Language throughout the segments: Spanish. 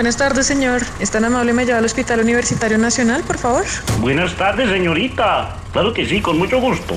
Buenas tardes, señor. ¿Es tan amable me lleva al Hospital Universitario Nacional, por favor? Buenas tardes, señorita. Claro que sí, con mucho gusto.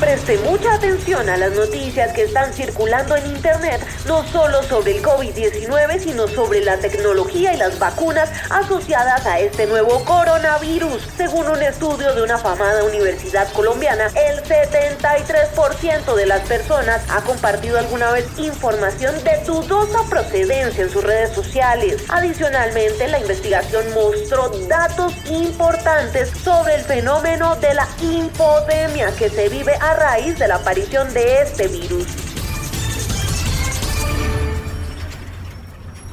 Preste mucha atención a las noticias que están circulando en Internet, no solo sobre el COVID-19, sino sobre la tecnología y las vacunas asociadas a este nuevo coronavirus. Según un estudio de una afamada universidad colombiana, el 73% de las personas ha compartido alguna vez información de dudosa procedencia en sus redes sociales. Adicionalmente, la investigación mostró datos importantes sobre el fenómeno de la infodemia que se vive a raíz de la aparición de este virus.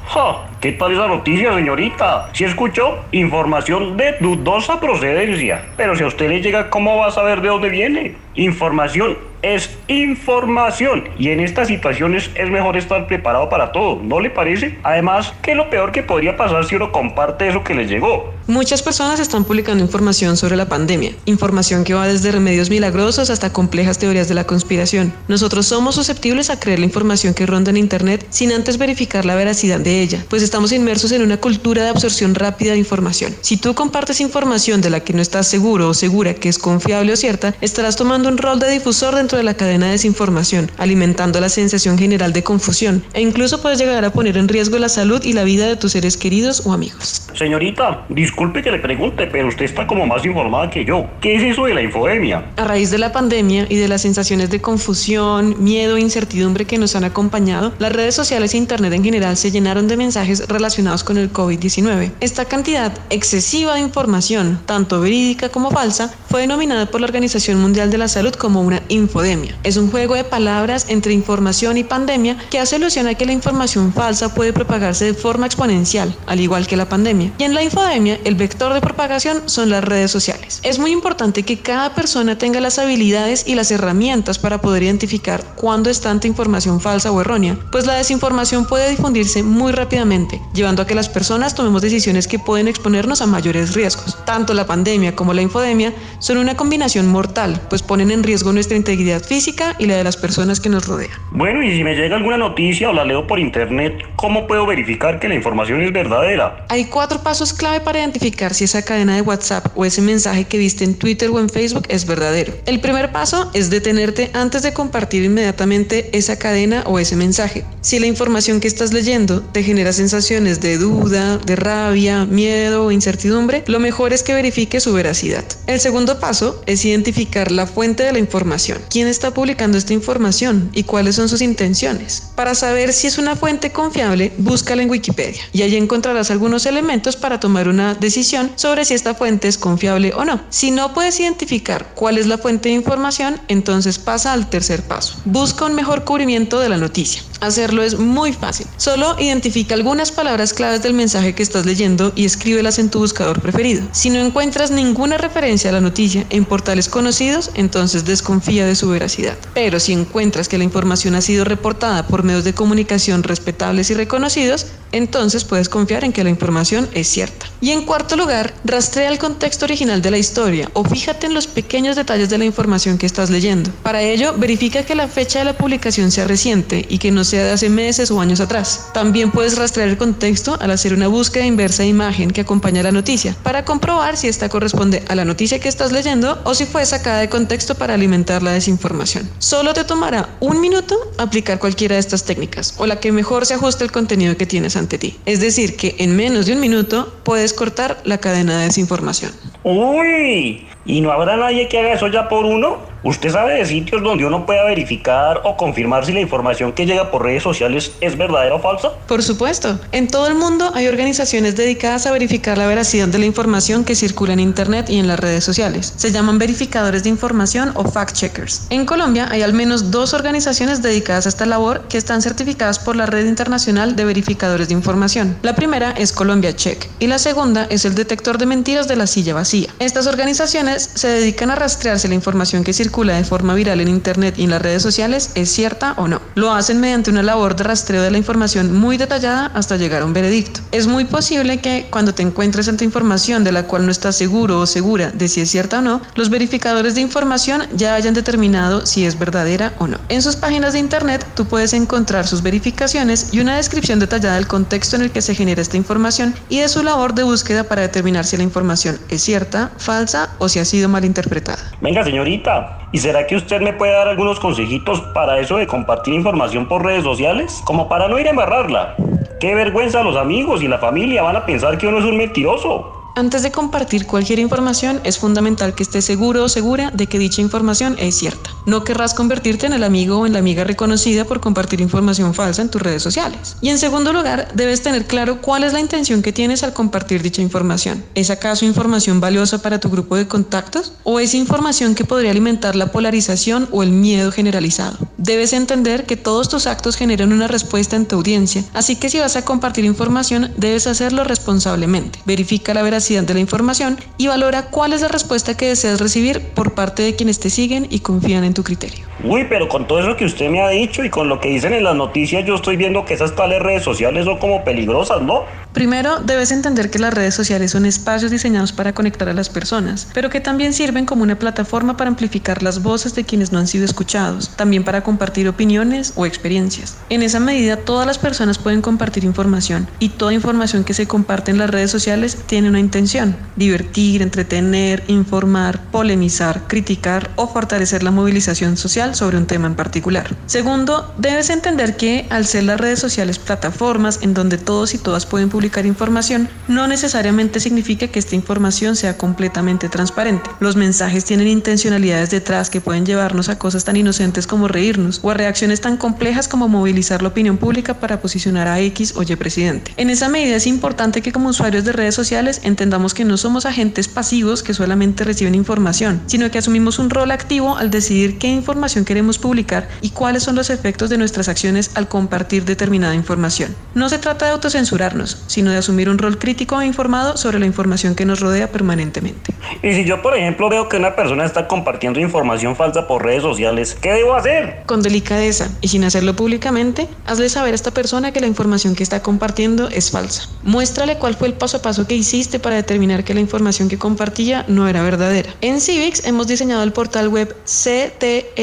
¡Ja! ¿Qué tal esa noticia, señorita? Si escuchó, información de dudosa procedencia. Pero si a usted le llega, ¿cómo va a saber de dónde viene? Información es información. Y en estas situaciones es mejor estar preparado para todo, ¿no le parece? Además, ¿qué es lo peor que podría pasar si uno comparte eso que le llegó? Muchas personas están publicando información sobre la pandemia, información que va desde remedios milagrosos hasta complejas teorías de la conspiración. Nosotros somos susceptibles a creer la información que ronda en Internet sin antes verificar la veracidad de ella, pues estamos inmersos en una cultura de absorción rápida de información. Si tú compartes información de la que no estás seguro o segura que es confiable o cierta, estarás tomando un rol de difusor dentro de la cadena de desinformación, alimentando la sensación general de confusión e incluso puedes llegar a poner en riesgo la salud y la vida de tus seres queridos o amigos. Señorita, que le pregunte, pero usted está como más informada que yo. ¿Qué es eso de la infodemia? A raíz de la pandemia y de las sensaciones de confusión, miedo e incertidumbre que nos han acompañado, las redes sociales e Internet en general se llenaron de mensajes relacionados con el COVID-19. Esta cantidad excesiva de información, tanto verídica como falsa, fue denominada por la Organización Mundial de la Salud como una infodemia. Es un juego de palabras entre información y pandemia que hace alusión a que la información falsa puede propagarse de forma exponencial, al igual que la pandemia. Y en la infodemia, el vector de propagación son las redes sociales. Es muy importante que cada persona tenga las habilidades y las herramientas para poder identificar cuándo es tanta información falsa o errónea, pues la desinformación puede difundirse muy rápidamente, llevando a que las personas tomemos decisiones que pueden exponernos a mayores riesgos. Tanto la pandemia como la infodemia son una combinación mortal, pues ponen en riesgo nuestra integridad física y la de las personas que nos rodean. Bueno, y si me llega alguna noticia o la leo por internet, ¿cómo puedo verificar que la información es verdadera? Hay cuatro pasos clave para identificar si esa cadena de WhatsApp o ese mensaje que viste en Twitter o en Facebook es verdadero. El primer paso es detenerte antes de compartir inmediatamente esa cadena o ese mensaje. Si la información que estás leyendo te genera sensaciones de duda, de rabia, miedo o incertidumbre, lo mejor es que verifique su veracidad. El segundo paso es identificar la fuente de la información. ¿Quién está publicando esta información y cuáles son sus intenciones? Para saber si es una fuente confiable, búscala en Wikipedia y allí encontrarás algunos elementos para tomar una decisión sobre si esta fuente es confiable o no. Si no puedes identificar cuál es la fuente de información, entonces pasa al tercer paso. Busca un mejor cubrimiento de la noticia. Hacerlo es muy fácil. Solo identifica algunas palabras claves del mensaje que estás leyendo y escríbelas en tu buscador preferido. No encuentras ninguna referencia a la noticia en portales conocidos, entonces desconfía de su veracidad. Pero si encuentras que la información ha sido reportada por medios de comunicación respetables y reconocidos, entonces puedes confiar en que la información es cierta. Y en cuarto lugar, rastrea el contexto original de la historia o fíjate en los pequeños detalles de la información que estás leyendo. Para ello, verifica que la fecha de la publicación sea reciente y que no sea de hace meses o años atrás. También puedes rastrear el contexto al hacer una búsqueda inversa de imagen que acompaña la noticia para comprobar si esta corresponde a la noticia que estás leyendo o si fue sacada de contexto para alimentar la desinformación. Solo te tomará un minuto aplicar cualquiera de estas técnicas o la que mejor se ajuste al contenido que tienes ante ti. Es decir, que en menos de un minuto puedes cortar la cadena de desinformación. Uy, ¿y no habrá nadie que haga eso ya por uno? ¿Usted sabe de sitios donde uno pueda verificar o confirmar si la información que llega por redes sociales es verdadera o falsa? Por supuesto. En todo el mundo hay organizaciones dedicadas a verificar la veracidad de la información que circula en Internet y en las redes sociales. Se llaman verificadores de información o fact-checkers. En Colombia hay al menos dos organizaciones dedicadas a esta labor que están certificadas por la Red Internacional de Verificadores de Información. La primera es Colombia Check y la segunda es el Detector de Mentiras de la Silla Vacía. Estas organizaciones se dedican a rastrear si la información que circula de forma viral en Internet y en las redes sociales es cierta o no. Lo hacen mediante una labor de rastreo de la información muy detallada hasta llegar a un veredicto. Es muy posible que cuando te encuentres ante información de la cual no estás seguro o segura de si es cierta o no, los verificadores de información ya hayan determinado si es verdadera o no. En sus páginas de Internet tú puedes encontrar sus verificaciones y una descripción detallada del contexto en el que se genera esta información y de su labor de búsqueda para determinar si la información es cierta, falsa o si ha sido malinterpretada. Venga, señorita, ¿y será que usted me puede dar algunos consejitos para eso de compartir información por redes sociales? Como para no ir a embarrarla. Qué vergüenza los amigos y la familia van a pensar que uno es un mentiroso. Antes de compartir cualquier información, es fundamental que estés seguro o segura de que dicha información es cierta. No querrás convertirte en el amigo o en la amiga reconocida por compartir información falsa en tus redes sociales. Y en segundo lugar, debes tener claro cuál es la intención que tienes al compartir dicha información. ¿Es acaso información valiosa para tu grupo de contactos? ¿O es información que podría alimentar la polarización o el miedo generalizado? Debes entender que todos tus actos generan una respuesta en tu audiencia, así que si vas a compartir información, debes hacerlo responsablemente. Verifica la veracidad de la información y valora cuál es la respuesta que deseas recibir por parte de quienes te siguen y confían en tu criterio. Uy, pero con todo eso que usted me ha dicho y con lo que dicen en las noticias, yo estoy viendo que esas tales redes sociales son como peligrosas, ¿no? Primero, debes entender que las redes sociales son espacios diseñados para conectar a las personas, pero que también sirven como una plataforma para amplificar las voces de quienes no han sido escuchados, también para compartir opiniones o experiencias. En esa medida, todas las personas pueden compartir información y toda información que se comparte en las redes sociales tiene una intención, divertir, entretener, informar, polemizar, criticar o fortalecer la movilización social sobre un tema en particular. Segundo, debes entender que al ser las redes sociales plataformas en donde todos y todas pueden publicar información, no necesariamente significa que esta información sea completamente transparente. Los mensajes tienen intencionalidades detrás que pueden llevarnos a cosas tan inocentes como reírnos o a reacciones tan complejas como movilizar la opinión pública para posicionar a X o Y presidente. En esa medida es importante que como usuarios de redes sociales entendamos que no somos agentes pasivos que solamente reciben información, sino que asumimos un rol activo al decidir qué información queremos publicar y cuáles son los efectos de nuestras acciones al compartir determinada información. No se trata de autocensurarnos, sino de asumir un rol crítico e informado sobre la información que nos rodea permanentemente. Y si yo, por ejemplo, veo que una persona está compartiendo información falsa por redes sociales, ¿qué debo hacer? Con delicadeza y sin hacerlo públicamente, hazle saber a esta persona que la información que está compartiendo es falsa. Muéstrale cuál fue el paso a paso que hiciste para determinar que la información que compartía no era verdadera. En Civics hemos diseñado el portal web ctrl-f.co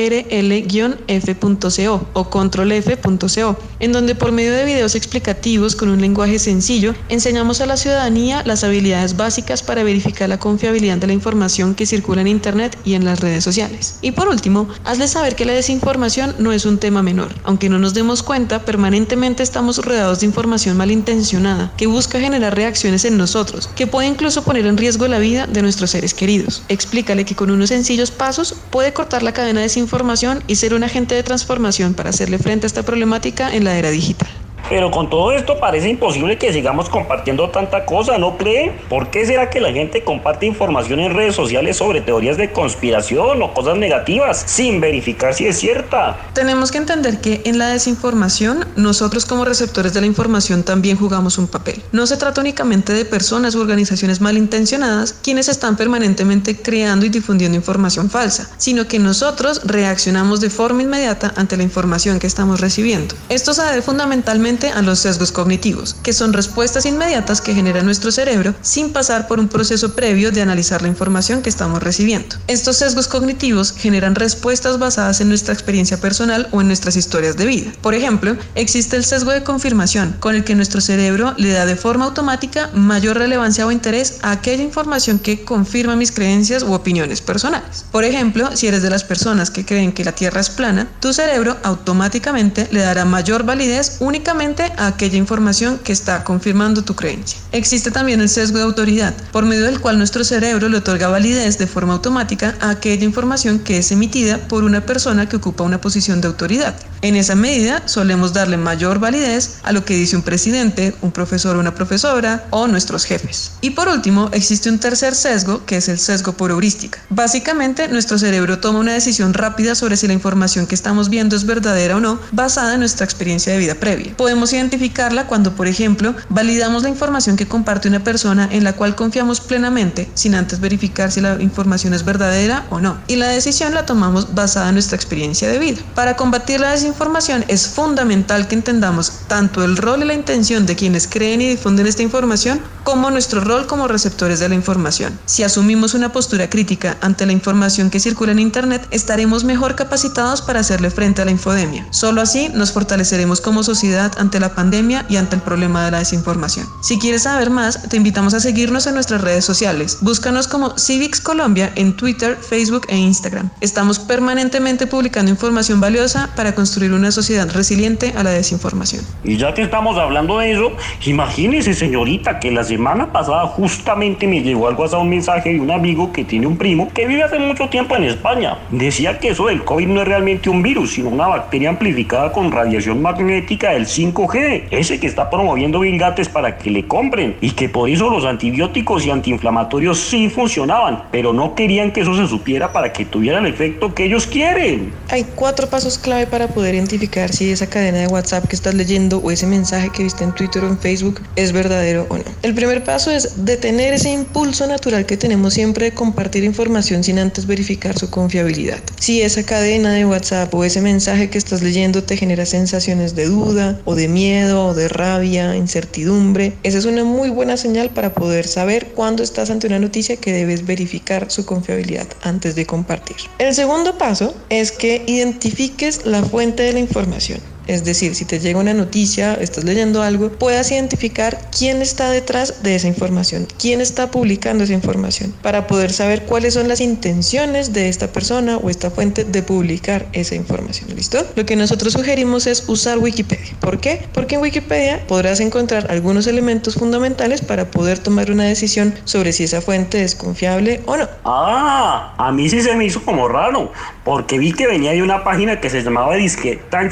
o controlf.co, en donde por medio de videos explicativos con un lenguaje sencillo, enseñamos a la ciudadanía las habilidades básicas para verificar la confiabilidad de la información que circula en Internet y en las redes sociales. Y por último, hazle saber que la desinformación no es un tema menor. Aunque no nos demos cuenta, permanentemente estamos rodeados de información malintencionada que busca generar reacciones en nosotros, que puede incluso poner en riesgo la vida de nuestros seres queridos. Explícale que con unos sencillos pasos puede cortar la cadena de desinformación y ser un agente de transformación para hacerle frente a esta problemática en la era digital. Pero con todo esto parece imposible que sigamos compartiendo tanta cosa, ¿no cree? ¿Por qué será que la gente comparte información en redes sociales sobre teorías de conspiración o cosas negativas sin verificar si es cierta? Tenemos que entender que en la desinformación nosotros como receptores de la información también jugamos un papel. No se trata únicamente de personas u organizaciones malintencionadas quienes están permanentemente creando y difundiendo información falsa, sino que nosotros reaccionamos de forma inmediata ante la información que estamos recibiendo. Esto se debe fundamentalmente a los sesgos cognitivos, que son respuestas inmediatas que genera nuestro cerebro sin pasar por un proceso previo de analizar la información que estamos recibiendo. Estos sesgos cognitivos generan respuestas basadas en nuestra experiencia personal o en nuestras historias de vida. Por ejemplo, existe el sesgo de confirmación, con el que nuestro cerebro le da de forma automática mayor relevancia o interés a aquella información que confirma mis creencias u opiniones personales. Por ejemplo, si eres de las personas que creen que la Tierra es plana, tu cerebro automáticamente le dará mayor validez únicamente a aquella información que está confirmando tu creencia. Existe también el sesgo de autoridad, por medio del cual nuestro cerebro le otorga validez de forma automática a aquella información que es emitida por una persona que ocupa una posición de autoridad. En esa medida, solemos darle mayor validez a lo que dice un presidente, un profesor o una profesora o nuestros jefes. Y por último, existe un tercer sesgo, que es el sesgo por heurística. Básicamente, nuestro cerebro toma una decisión rápida sobre si la información que estamos viendo es verdadera o no, basada en nuestra experiencia de vida previa. Podemos identificarla cuando, por ejemplo, validamos la información que comparte una persona en la cual confiamos plenamente, sin antes verificar si la información es verdadera o no. Y la decisión la tomamos basada en nuestra experiencia de vida. Para combatir la desinformación, información es fundamental que entendamos tanto el rol y la intención de quienes creen y difunden esta información como nuestro rol como receptores de la información. Si asumimos una postura crítica ante la información que circula en Internet, estaremos mejor capacitados para hacerle frente a la infodemia. Solo así nos fortaleceremos como sociedad ante la pandemia y ante el problema de la desinformación. Si quieres saber más, te invitamos a seguirnos en nuestras redes sociales. Búscanos como Civics Colombia en Twitter, Facebook e Instagram. Estamos permanentemente publicando información valiosa para construir una sociedad resiliente a la desinformación. Y ya que estamos hablando de eso, imagínese señorita que la semana pasada justamente me llegó al WhatsApp un mensaje de un amigo que tiene un primo que vive hace mucho tiempo en España. Decía que eso del COVID no es realmente un virus, sino una bacteria amplificada con radiación magnética del 5G, ese que está promoviendo Bill Gates para que le compren y que por eso los antibióticos y antiinflamatorios sí funcionaban, pero no querían que eso se supiera para que tuviera el efecto que ellos quieren. Hay cuatro pasos clave para poder identificar si esa cadena de WhatsApp que estás leyendo o ese mensaje que viste en Twitter o en Facebook es verdadero o no. El primer paso es detener ese impulso natural que tenemos siempre de compartir información sin antes verificar su confiabilidad. Si esa cadena de WhatsApp o ese mensaje que estás leyendo te genera sensaciones de duda o de miedo de rabia, incertidumbre, esa es una muy buena señal para poder saber cuándo estás ante una noticia que debes verificar su confiabilidad antes de compartir. El segundo paso es que identifiques la fuente de la información. Es decir, si te llega una noticia, estás leyendo algo, puedas identificar quién está detrás de esa información, quién está publicando esa información, para poder saber cuáles son las intenciones de esta persona o esta fuente de publicar esa información. ¿Listo? Lo que nosotros sugerimos es usar Wikipedia. ¿Por qué? Porque en Wikipedia podrás encontrar algunos elementos fundamentales para poder tomar una decisión sobre si esa fuente es confiable o no. Ah, a mí sí se me hizo como raro, porque vi que venía de una página que se llamaba Disque tan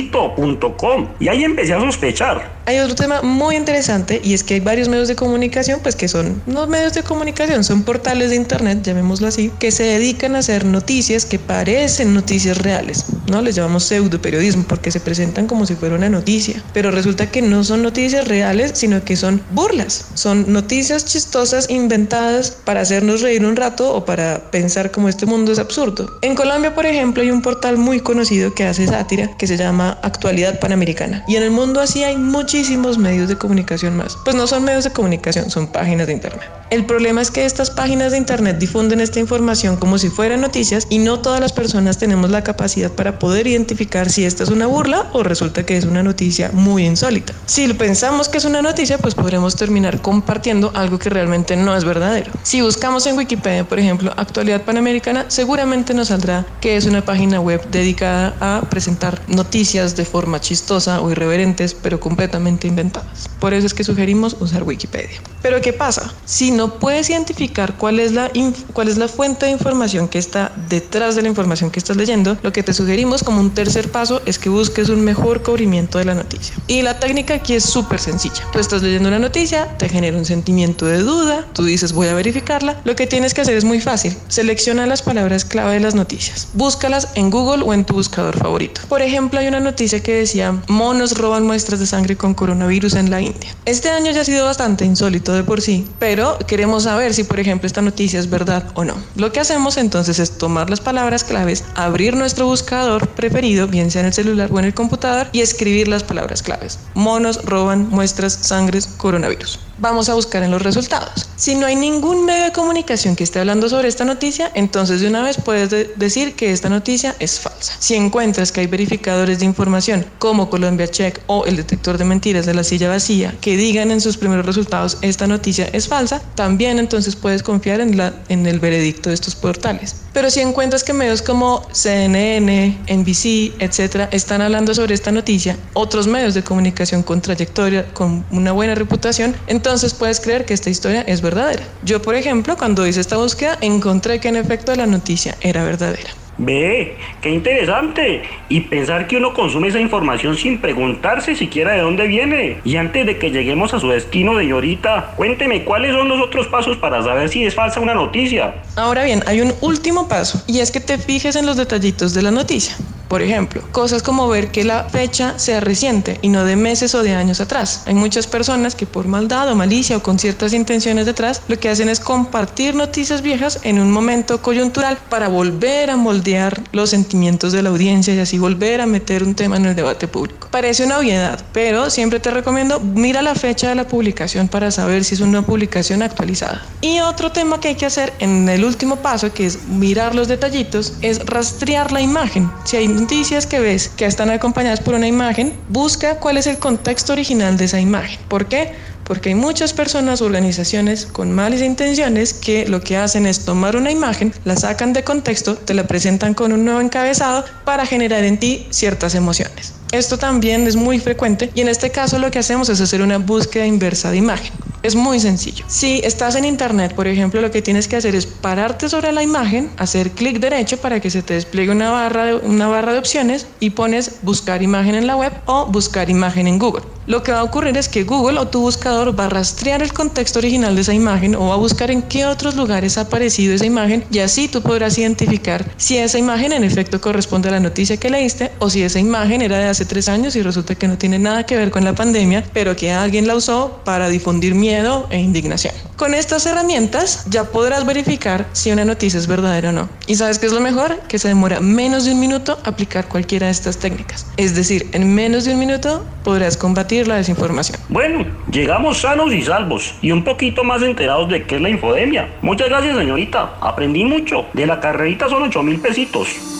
chistosito y ahí empecé a sospechar. Hay otro tema muy interesante y es que hay varios medios de comunicación, pues que son no medios de comunicación, son portales de internet, llamémoslo así, que se dedican a hacer noticias que parecen noticias reales, ¿no? Les llamamos pseudo periodismo porque se presentan como si fuera una noticia, pero resulta que no son noticias reales, sino que son burlas, son noticias chistosas inventadas para hacernos reír un rato o para pensar como este mundo es absurdo. En Colombia, por ejemplo, hay un portal muy conocido que hace sátira que se llama Actualidad Panamericana y en el mundo así hay muchísimos medios de comunicación más. Pues no son medios de comunicación, son páginas de internet. El problema es que estas páginas de internet difunden esta información como si fueran noticias y no todas las personas tenemos la capacidad para poder identificar si esta es una burla o resulta que es una noticia muy insólita. Si pensamos que es una noticia, pues podremos terminar compartiendo algo que realmente no es verdadero. Si buscamos en Wikipedia, por ejemplo, actualidad panamericana, seguramente nos saldrá que es una página web dedicada a presentar noticias de forma chistosa o irreverentes, pero completamente inventadas. Por eso es que sugerimos usar Wikipedia. Pero ¿qué pasa? Si no puedes identificar cuál es la, cuál es la fuente de información que está detrás de la información que estás leyendo, lo que te sugerimos como un tercer paso es que busques un mejor cubrimiento de la noticia. Y la técnica aquí es súper sencilla. Tú estás leyendo una noticia, te genera un sentimiento de duda, tú dices voy a verificarla. Lo que tienes que hacer es muy fácil. Selecciona las palabras clave de las noticias. Búscalas en Google o en tu buscador favorito. Por ejemplo, hay una noticia que decía monos roban muestras de sangre con coronavirus en la India. Este año ya ha sido bastante insólito de por sí, pero queremos saber si, por ejemplo, esta noticia es verdad o no. Lo que hacemos entonces es tomar las palabras claves, abrir nuestro buscador preferido, bien sea en el celular o en el computador, y escribir las palabras claves. Monos roban muestras, sangres, coronavirus. Vamos a buscar en los resultados. Si no hay ningún medio de comunicación que esté hablando sobre esta noticia, entonces de una vez puedes decir que esta noticia es falsa. Si encuentras que hay verificadores de información como Colombia Check o el detector de mentiras de la silla vacía que digan en sus primeros resultados esta noticia es falsa, también entonces puedes confiar en, en el veredicto de estos portales. Pero si encuentras que medios como CNN, NBC, etcétera, están hablando sobre esta noticia, otros medios de comunicación con trayectoria, con una buena reputación, entonces puedes creer que esta historia es verdadera. Yo, por ejemplo, cuando hice esta búsqueda, encontré que en efecto la noticia era verdadera. Ve, qué interesante. Y pensar que uno consume esa información sin preguntarse siquiera de dónde viene. Y antes de que lleguemos a su destino, señorita, cuénteme cuáles son los otros pasos para saber si es falsa una noticia. Ahora bien, hay un último paso y es que te fijes en los detallitos de la noticia. Por ejemplo, cosas como ver que la fecha sea reciente y no de meses o de años atrás. Hay muchas personas que por maldad o malicia o con ciertas intenciones detrás, lo que hacen es compartir noticias viejas en un momento coyuntural para volver a moldear los sentimientos de la audiencia y así volver a meter un tema en el debate público. Parece una obviedad, pero siempre te recomiendo mira la fecha de la publicación para saber si es una publicación actualizada. Y otro tema que hay que hacer en el último paso, que es mirar los detallitos, es rastrear la imagen. Si hay noticias que ves que están acompañadas por una imagen, busca cuál es el contexto original de esa imagen. ¿Por qué? Porque hay muchas personas organizaciones con malas intenciones que lo que hacen es tomar una imagen, la sacan de contexto, te la presentan con un nuevo encabezado para generar en ti ciertas emociones. Esto también es muy frecuente y en este caso lo que hacemos es hacer una búsqueda inversa de imagen. Es muy sencillo. Si estás en internet, por ejemplo, lo que tienes que hacer es pararte sobre la imagen, hacer clic derecho para que se te despliegue una barra, de, opciones y pones buscar imagen en la web o buscar imagen en Google. Lo que va a ocurrir es que Google o tu buscador va a rastrear el contexto original de esa imagen o va a buscar en qué otros lugares ha aparecido esa imagen y así tú podrás identificar si esa imagen en efecto corresponde a la noticia que leíste o si esa imagen era de hace tres años y resulta que no tiene nada que ver con la pandemia, pero que alguien la usó para difundir miedo miedo e indignación. Con estas herramientas ya podrás verificar si una noticia es verdadera o no. ¿Y sabes qué es lo mejor? Que se demora menos de un minuto aplicar cualquiera de estas técnicas. Es decir, en menos de un minuto podrás combatir la desinformación. Bueno, llegamos sanos y salvos y un poquito más enterados de qué es la infodemia. Muchas gracias señorita, aprendí mucho. De la carrerita son 8 mil pesitos.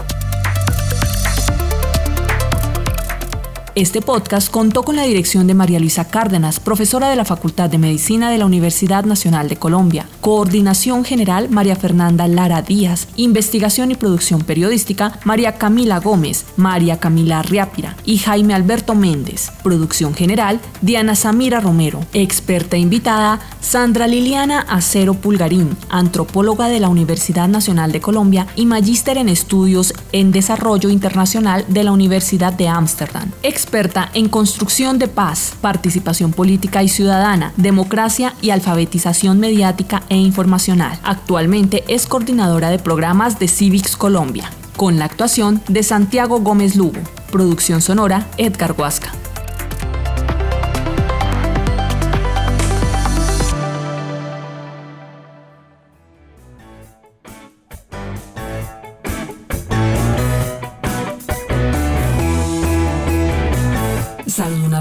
Este podcast contó con la dirección de María Luisa Cárdenas, profesora de la Facultad de Medicina de la Universidad Nacional de Colombia. Coordinación General María Fernanda Lara Díaz. Investigación y producción periodística María Camila Gómez, María Camila Riápira y Jaime Alberto Méndez. Producción General Diana Samira Romero. Experta invitada Sandra Liliana Acero Pulgarín, antropóloga de la Universidad Nacional de Colombia y magíster en estudios en desarrollo internacional de la Universidad de Ámsterdam experta en construcción de paz, participación política y ciudadana, democracia y alfabetización mediática e informacional. Actualmente es coordinadora de programas de Civics Colombia, con la actuación de Santiago Gómez Lugo. Producción sonora Edgar Huasca.